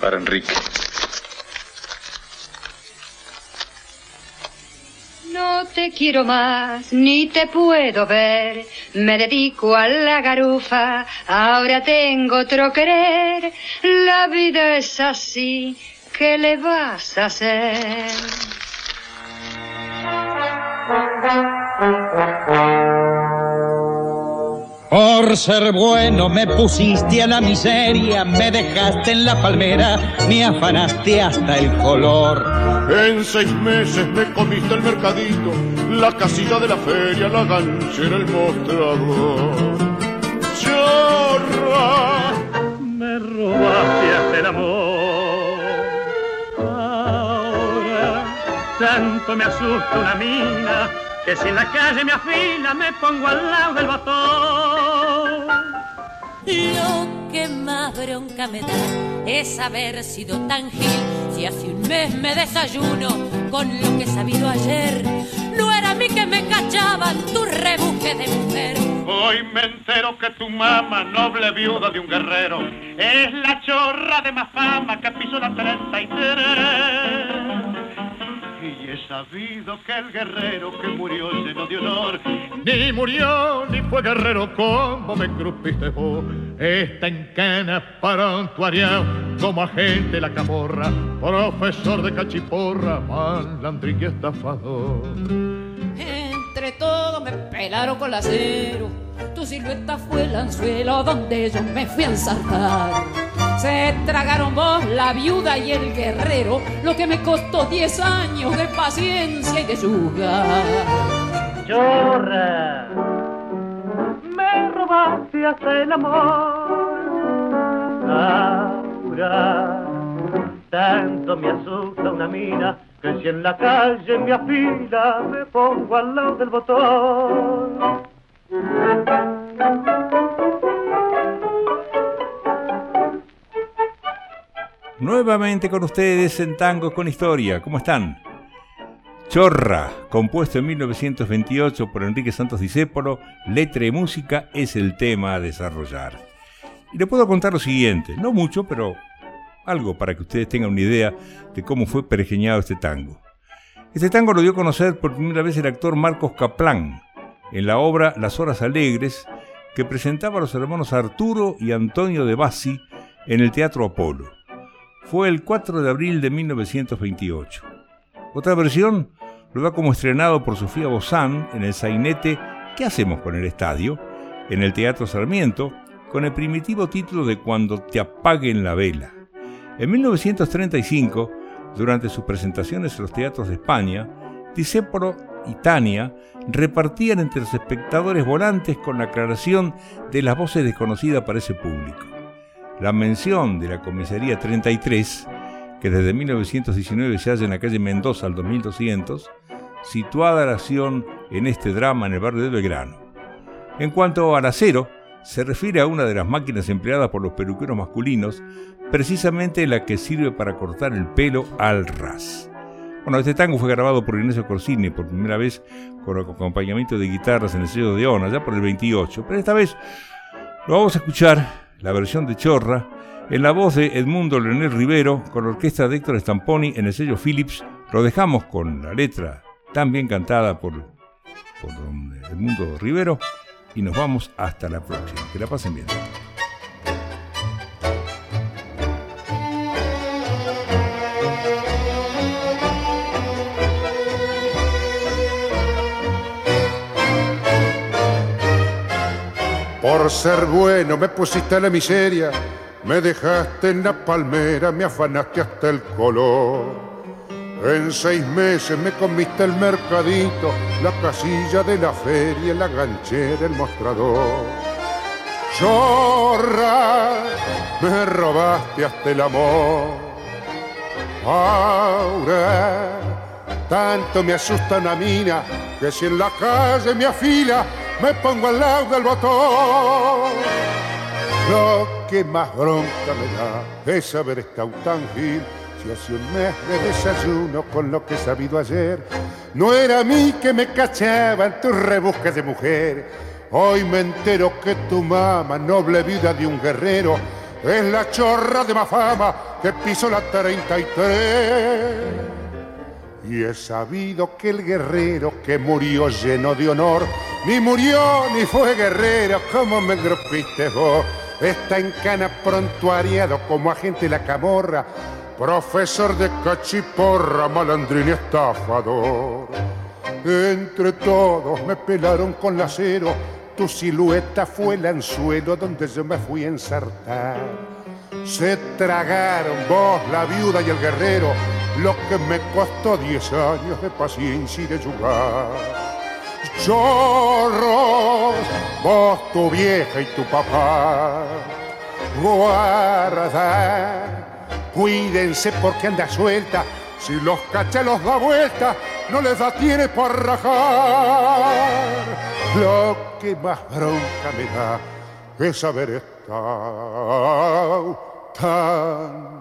Para Enrique. No te quiero más, ni te puedo ver. Me dedico a la garufa, ahora tengo otro querer. La vida es así, ¿qué le vas a hacer? Por ser bueno me pusiste a la miseria, me dejaste en la palmera, me afanaste hasta el color. En seis meses me comiste el mercadito, la casilla de la feria, la ganchera, el mostrador. Me robaste el amor. Ahora tanto me asusta una mina que si en la calle me afila me pongo al lado del botón. Lo que más bronca me da es haber sido tan gil. Si hace un mes me desayuno con lo que he sabido ayer, no era a mí que me cachaban tu rebuje de mujer. Hoy me entero que tu mamá, noble viuda de un guerrero, es la chorra de más fama que pisó la 33 y he sabido que el guerrero que murió lleno de honor. Ni murió ni fue guerrero como me crupiste vos está en cana para un tuariao como agente la camorra profesor de cachiporra malandrín y estafador. Entre todos me pelaron con el acero tu silueta fue el anzuelo donde yo me fui a ensartar se tragaron vos, la viuda y el guerrero, lo que me costó diez años de paciencia y de yuga. Chorra, me robaste hasta el amor. Laura, tanto me asusta una mina que si en la calle me afila me pongo al lado del botón. Nuevamente con ustedes en Tango con Historia. ¿Cómo están? Chorra, compuesto en 1928 por Enrique Santos Discépolo, letra y música es el tema a desarrollar. Y le puedo contar lo siguiente, no mucho, pero algo para que ustedes tengan una idea de cómo fue pergeñado este tango. Este tango lo dio a conocer por primera vez el actor Marcos Caplan en la obra Las Horas Alegres, que presentaba a los hermanos Arturo y Antonio de Bassi en el Teatro Apolo fue el 4 de abril de 1928. Otra versión lo da como estrenado por Sofía Bozán en el sainete ¿Qué hacemos con el estadio? en el Teatro Sarmiento, con el primitivo título de Cuando te apaguen la vela. En 1935, durante sus presentaciones en los teatros de España, Disépolo y Tania repartían entre los espectadores volantes con la aclaración de las voces desconocidas para ese público. La mención de la comisaría 33, que desde 1919 se halla en la calle Mendoza al 2200, situada la acción en este drama en el barrio de Belgrano. En cuanto al acero, se refiere a una de las máquinas empleadas por los peluqueros masculinos, precisamente la que sirve para cortar el pelo al ras. Bueno, este tango fue grabado por Ignacio Corsini por primera vez con acompañamiento de guitarras en el sello de Ona, ya por el 28, pero esta vez lo vamos a escuchar la versión de Chorra, en la voz de Edmundo Leonel Rivero, con la orquesta de Héctor Stamponi en el sello Philips, lo dejamos con la letra tan bien cantada por, por Edmundo Rivero y nos vamos hasta la próxima. Que la pasen bien. Por ser bueno me pusiste en la miseria, me dejaste en la palmera, me afanaste hasta el color. En seis meses me comiste el mercadito, la casilla de la feria, la ganchera, el mostrador. Chorra, me robaste hasta el amor. Ahora, tanto me asusta una mina que si en la calle me afila, me pongo al lado del botón. Lo que más bronca me da es haber estado tan gil. Si hace un mes de desayuno con lo que he sabido ayer, no era a mí que me cachaban tus rebusques de mujer. Hoy me entero que tu mamá, noble vida de un guerrero, es la chorra de más fama que piso la 33. Y he sabido que el guerrero que murió lleno de honor, ni murió ni fue guerrero, como me grupiste vos. Está en cana prontuariado como agente de la camorra, profesor de cachiporra, malandrín y estafador. Entre todos me pelaron con lacero, tu silueta fue el anzuelo donde yo me fui a ensartar. Se tragaron vos, la viuda y el guerrero, lo que me costó diez años de paciencia y de jugar. Chorros, vos, tu vieja y tu papá, guarda, cuídense porque anda suelta, si los cachelos da vuelta, no les da tiene para rajar. Lo que más bronca me da es haber estado tan